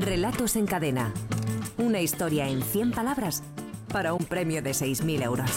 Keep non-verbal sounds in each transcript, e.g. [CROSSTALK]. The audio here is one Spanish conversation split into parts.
Relatos en cadena. Una historia en 100 palabras para un premio de 6.000 euros.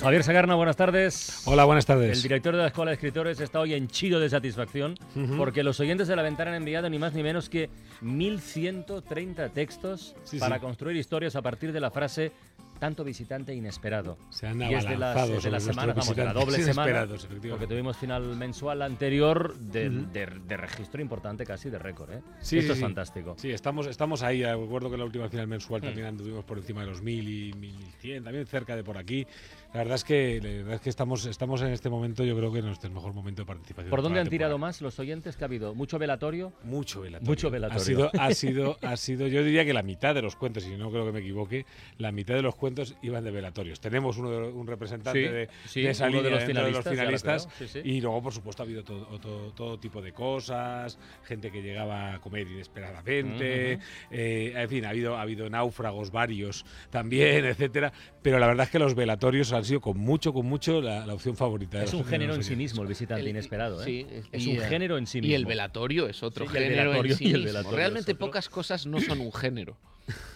Javier Sagarna, buenas tardes. Hola, buenas tardes. El director de la Escuela de Escritores está hoy en chido de satisfacción porque los oyentes de la ventana han enviado ni más ni menos que 1.130 textos Sí, para sí. construir historias a partir de la frase tanto visitante inesperado. Se han y es de abalanzado de semanas, nuestros vamos, de la doble semana, porque tuvimos final mensual anterior de, de- de registro importante casi de récord. ¿eh? Sí, Esto sí, es sí. fantástico. Sí, estamos, estamos ahí. Recuerdo que la última final mensual Mm. también anduvimos por encima de los 1000 y 1100, también cerca de por aquí. La verdad es que, la verdad es que estamos, estamos en este momento, yo creo que en nuestro mejor momento de participación. ¿Por de dónde han tirado más los oyentes que ha habido? ¿Mucho velatorio? Mucho velatorio. Mucho velatorio. Ha sido, ha [LAUGHS] sido, ha sido, yo diría que la mitad de los cuentos, y no creo que me equivoque, la mitad de los cuentos iban de velatorios. Tenemos uno de- un representante Sí, de, sí, de esa uno de línea los dentro de los finalistas, sí. Y luego, por supuesto, ha habido todo, todo, todo tipo de cosas, gente que llegaba a comer inesperadamente, eh, en fin, ha habido, ha habido náufragos varios también, etcétera. Pero la verdad es que los velatorios han sido con mucho, con mucho la, la opción favorita. de Es un género en sí mismo el visitante El- inesperado. ¿eh? sí, es un eh, género en sí mismo. Y el velatorio es otro Sí, y el género velatorio- en sí y el mismo. velatorio Realmente pocas cosas no son un género.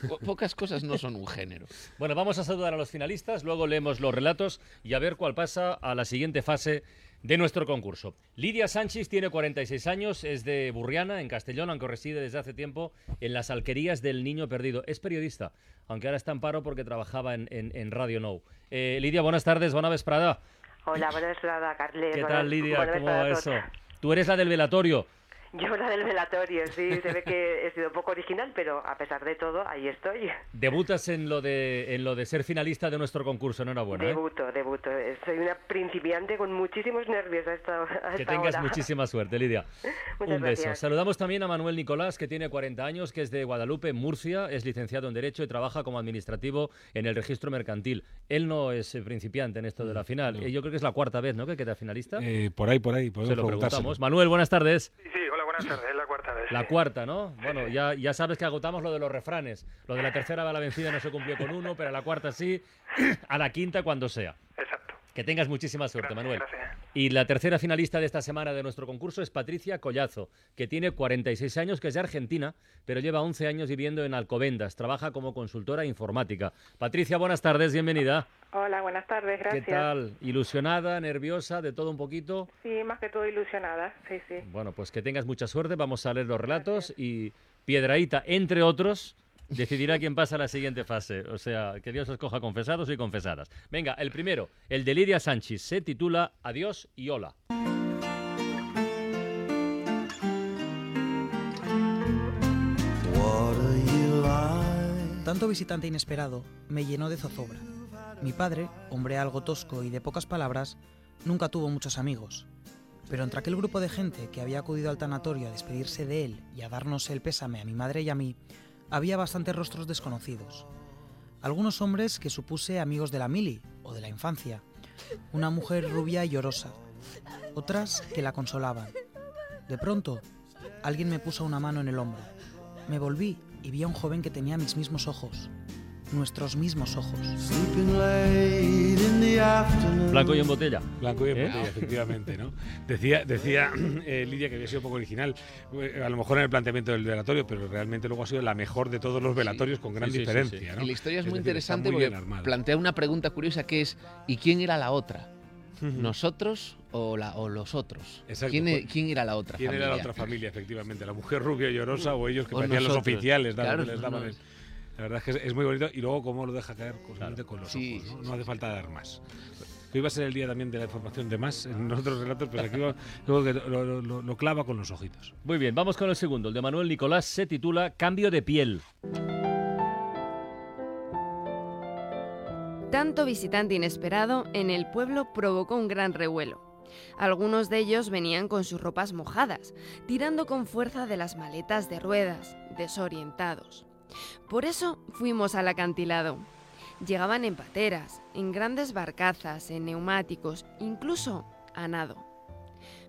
Po- pocas cosas no son un género. Bueno, vamos a saludar a los finalistas, luego leemos los relatos y a ver cuál pasa a la siguiente fase de nuestro concurso. Lidia Sánchez tiene 46 años, es de Burriana, en Castellón, aunque reside desde hace tiempo en las alquerías del Niño Perdido. Es periodista, aunque ahora está en paro porque trabajaba en, en- en Radio Nou. Eh, Lidia, buenas tardes, buena vesprada. Hola, buenas tardes, Carles. ¿Qué tal, Lidia? ¿Cómo va eso? Tú eres la del velatorio. Yo la del velatorio, sí, se ve que he sido un poco original, pero a pesar de todo, ahí estoy. Debutas en lo de, en lo de ser finalista de nuestro concurso, enhorabuena. ¿eh? debuto, debuto. Eh, Soy una principiante con muchísimos nervios a esta, a Que tengas hora. muchísima suerte, Lidia. [LAUGHS] Muchas Un beso. gracias. Saludamos también a Manuel Nicolás, que tiene 40 años, que es de Guadalupe, Murcia, es licenciado en Derecho y trabaja como administrativo en el registro mercantil. Él no es eh, principiante en esto de la final. Eh, Yo creo que es la cuarta vez, ¿no?, que queda finalista. Eh, por ahí, por ahí, podemos Se lo preguntamos. Manuel, buenas tardes. Sí, sí, hola, buenas tardes, es la cuarta vez. La sí. cuarta, ¿no? Bueno, ya, ya sabes que agotamos lo de los refranes. Lo de la tercera va la vencida no se cumplió con uno, pero a la cuarta sí, [CLEARS THROAT] a la quinta cuando sea. Exacto. Que tengas muchísima suerte, Gracias, Manuel. gracias. Y la tercera finalista de esta semana de nuestro concurso es Patricia Collazo, que tiene 46 años, que es de Argentina, pero lleva 11 años viviendo en Alcobendas. Trabaja como consultora informática. Patricia, buenas tardes, bienvenida. Hola, buenas tardes, gracias. ¿Qué tal? ¿Ilusionada, nerviosa, de todo un poquito? Sí, más que todo ilusionada, sí, sí. Bueno, pues que tengas mucha suerte. Vamos a leer los relatos y Piedraíta, entre otros, decidirá quién pasa a la siguiente fase. O sea, que Dios escoja confesados y confesadas. Venga, el primero, el de Lidia Sánchez, se titula Adiós y hola. Tanto visitante inesperado me llenó de zozobra. Mi padre, hombre algo tosco y de pocas palabras, nunca tuvo muchos amigos. Pero entre aquel grupo de gente que había acudido al tanatorio a despedirse de él y a darnos el pésame a mi madre y a mí, había bastantes rostros desconocidos. Algunos hombres que supuse amigos de la mili o de la infancia, una mujer rubia y llorosa, otras que la consolaban. De pronto, alguien me puso una mano en el hombro. Me volví y vi a un joven que tenía mis mismos ojos, nuestros mismos ojos. Blanco y en botella. Blanco y en ¿Eh? botella, efectivamente, ¿no? Decía, decía [CLEARS THROAT] eh, Lidia que había sido un poco original, eh, a lo mejor en el planteamiento del velatorio, pero realmente luego ha sido la mejor de todos los velatorios con gran Sí, sí, sí, diferencia, sí. ¿no? Y la historia es, muy decir, interesante muy porque plantea una pregunta curiosa que es ¿y quién era la otra? ¿Nosotros o, la, o los otros? Exacto, ¿Quién, e- quién era la otra ¿Quién familia? era la otra familia, efectivamente? ¿La mujer rubia y llorosa o ellos que O parecían los oficiales? daban- Claro, les no, daban no. el- La verdad es que es, muy bonito y luego cómo lo deja caer constantemente con los Sí, ojos. ¿no? sí, No sí. hace falta dar más. Que iba a ser el día también de la información de más en otros relatos, pero aquí va- [LAUGHS] luego que lo, lo- lo- lo clava con los ojitos. Muy bien, vamos con el segundo. El de Manuel Nicolás se titula Cambio de piel. Tanto visitante inesperado en el pueblo provocó un gran revuelo. Algunos de ellos venían con sus ropas mojadas, tirando con fuerza de las maletas de ruedas, desorientados. Por eso fuimos al acantilado. Llegaban en pateras, en grandes barcazas, en neumáticos, incluso a nado.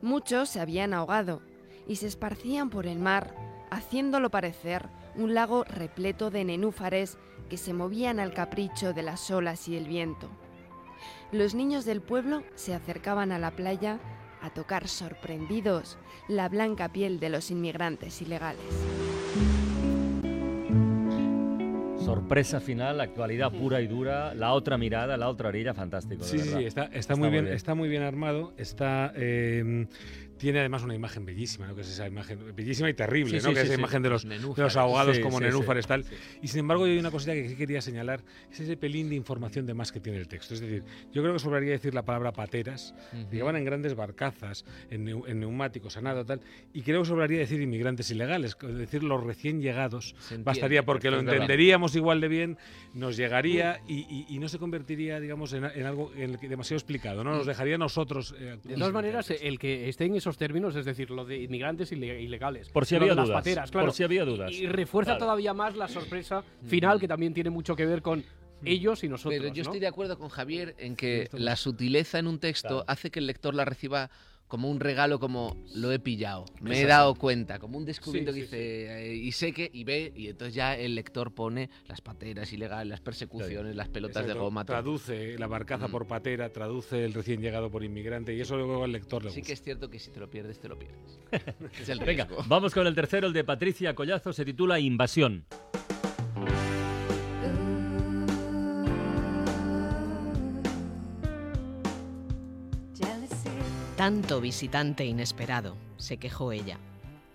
Muchos se habían ahogado y se esparcían por el mar, haciéndolo parecer un lago repleto de nenúfares que se movían al capricho de las olas y el viento. Los niños del pueblo se acercaban a la playa a tocar sorprendidos la blanca piel de los inmigrantes ilegales. Sorpresa final, actualidad pura y dura, la otra mirada, la otra orilla, fantástico. de Sí, sí, verdad. sí, está, está, muy bien, está muy bien armado, está eh, tiene además una imagen bellísima, ¿no? Que es esa imagen bellísima y terrible, Sí, ¿no? sí, que es sí, esa imagen de los, de ahogados como nenúfares tal. Y sin embargo, hay una cosita que sí quería señalar, es ese pelín de información de más que tiene el texto. Es decir, yo creo que sobraría decir la palabra pateras, que van en grandes barcazas, en, en neumáticos, a nada tal, y creo que sobraría decir inmigrantes ilegales, es decir, los recién llegados. Entiende, Bastaría porque lo entenderíamos igual de bien, nos llegaría y, y- y no se convertiría, digamos, en, en algo en demasiado explicado, ¿no? Nos dejaría a nosotros. eh, De todas maneras, el que esté en esos términos, es decir, lo de inmigrantes ile- ilegales. Por si había de las dudas, pateras, por claro, si había dudas. Y, y refuerza Claro. todavía más la sorpresa final, que también tiene mucho que ver con ellos y nosotros. Pero yo ¿no? estoy de acuerdo con Javier en que la sutileza en un texto Claro. hace que el lector la reciba como un regalo, como lo he pillado, me he dado cuenta, como un descubrimiento Sí, que sí, dice, eh, y sé que, y ve, y entonces ya el lector pone las pateras ilegales, las persecuciones, las pelotas de goma. todo. Traduce la barcaza Mm. por patera, traduce el recién llegado por inmigrante, y eso luego al lector le Sí gusta. que es cierto que si te lo pierdes, te lo pierdes. [LAUGHS] es el Venga, vamos con el tercero, el de Patricia Collazo, se titula Invasión. Tanto visitante inesperado, se quejó ella.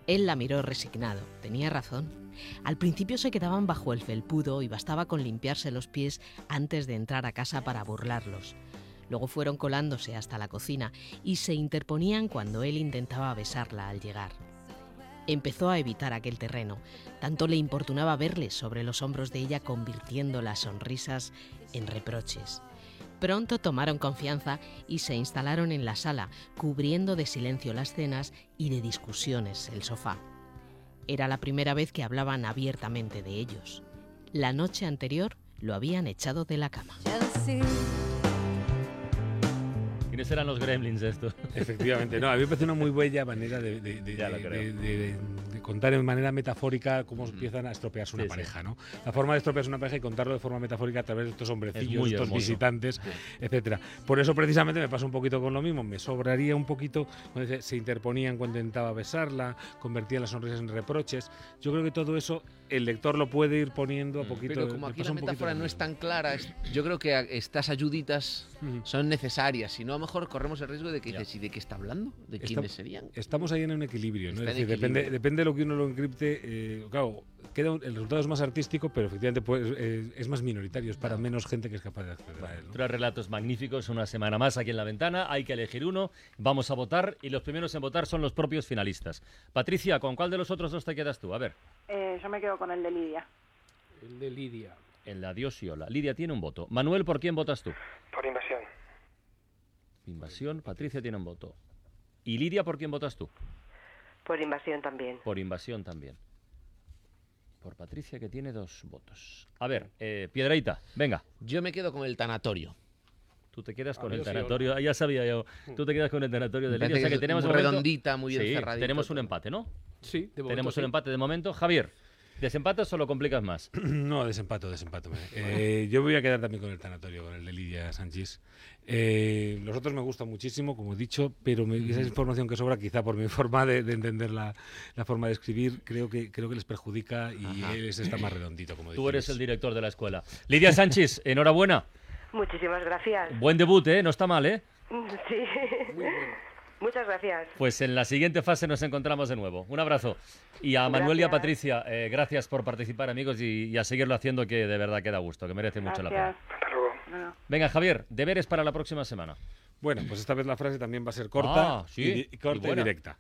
Él la miró resignado. Tenía razón. Al principio se quedaban bajo el felpudo y bastaba con limpiarse los pies antes de entrar a casa para burlarlos. Luego fueron colándose hasta la cocina y se interponían cuando él intentaba besarla al llegar. Empezó a evitar aquel terreno, tanto le importunaba verle sobre los hombros de ella convirtiendo las sonrisas en reproches. Pronto tomaron confianza y se instalaron en la sala, cubriendo de silencio las cenas y de discusiones el sofá. Era la primera vez que hablaban abiertamente de ellos. La noche anterior lo habían echado de la cama. ¿Quiénes eran los gremlins de esto? Efectivamente, no, a mí me parece una muy bella manera de, de- de- de- de contar en manera metafórica cómo empiezan a estropearse una Sí, sí. pareja, ¿no? La forma de estropearse una pareja y contarlo de forma metafórica a través de estos hombrecillos, muy estos hermoso. visitantes, etcétera. Por eso precisamente me pasa un poquito con lo mismo, me sobraría un poquito cuando dice, se interponían cuando intentaba besarla, convertían las sonrisas en reproches. Yo creo que todo eso el lector lo puede ir poniendo a Mm. poquito. Pero como me aquí la metáfora no es tan clara, es- yo creo que a- estas ayuditas son necesarias. Si no, a lo mejor corremos el riesgo de que dices, ¿y de qué está hablando? ¿De Está- quiénes serían? Estamos ahí en un equilibrio, ¿no? Está Es decir, depende, equilibrio. depende de lo que uno lo encripte. eh, claro, queda un- el resultado es más artístico, pero efectivamente pues, eh, es más minoritario, es para menos gente que es capaz de acceder a él. ¿no? Tres relatos magníficos, una semana más aquí en la ventana. Hay que elegir uno, vamos a votar y los primeros en votar son los propios finalistas. Patricia, ¿con cuál de los otros dos te quedas tú? A ver, Eh, yo me quedo con el de Lidia. El de Lidia. en la Dios y Ola. Lidia tiene un voto. Manuel, ¿por quién votas tú? Por invasión. Invasión, Patricia tiene un voto. ¿Y Lidia, por quién votas tú? Por invasión también. Por invasión también. Por Patricia, que tiene dos votos. A ver, eh, Piedraita, venga. Yo me quedo con el tanatorio. Tú te quedas con el Adiós, tanatorio. Ah, ya sabía yo. Tú te quedas con el tanatorio de Me Lidia. O sea que tenemos muy momento- redondita, muy bien Sí, tenemos un empate, ¿no? Sí, de momento Tenemos sí. un empate de momento. Javier, ¿desempatas o lo complicas más? [CLEARS THROAT] No, desempato, desempato. Eh, yo me voy a quedar también con el tanatorio, con el de Lidia Sánchez. Eh, los otros me gustan muchísimo, como he dicho, pero me- esa información que sobra, quizá por mi [LAUGHS] forma de, de entender la, la forma de escribir, creo que, creo que les perjudica y él está más redondito, como Tú eres el director de la escuela. Lidia Sánchez, [LAUGHS] enhorabuena. Muchísimas gracias. Buen debut, ¿eh? No está mal, ¿eh? Sí. Muchas gracias. Pues en la siguiente fase nos encontramos de nuevo. Un abrazo. Y a Manuel y a Gracias. Patricia, eh, gracias por participar, amigos, y, y a seguirlo haciendo, que de verdad queda gusto, que merece mucho la Gracias. pena. Hasta luego. Bueno. Venga, Javier, deberes para la próxima semana. Bueno, pues esta vez la frase también va a ser corta, Ah, sí, y, corta y directa.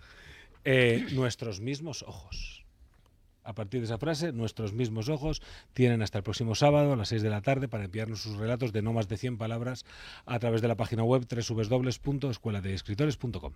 Eh, nuestros mismos ojos. A partir de esa frase, nuestros mismos ojos tienen hasta el próximo sábado a las 6 de la tarde para enviarnos sus relatos de no más de 100 palabras a través de la página web www.escueladeescritores.com.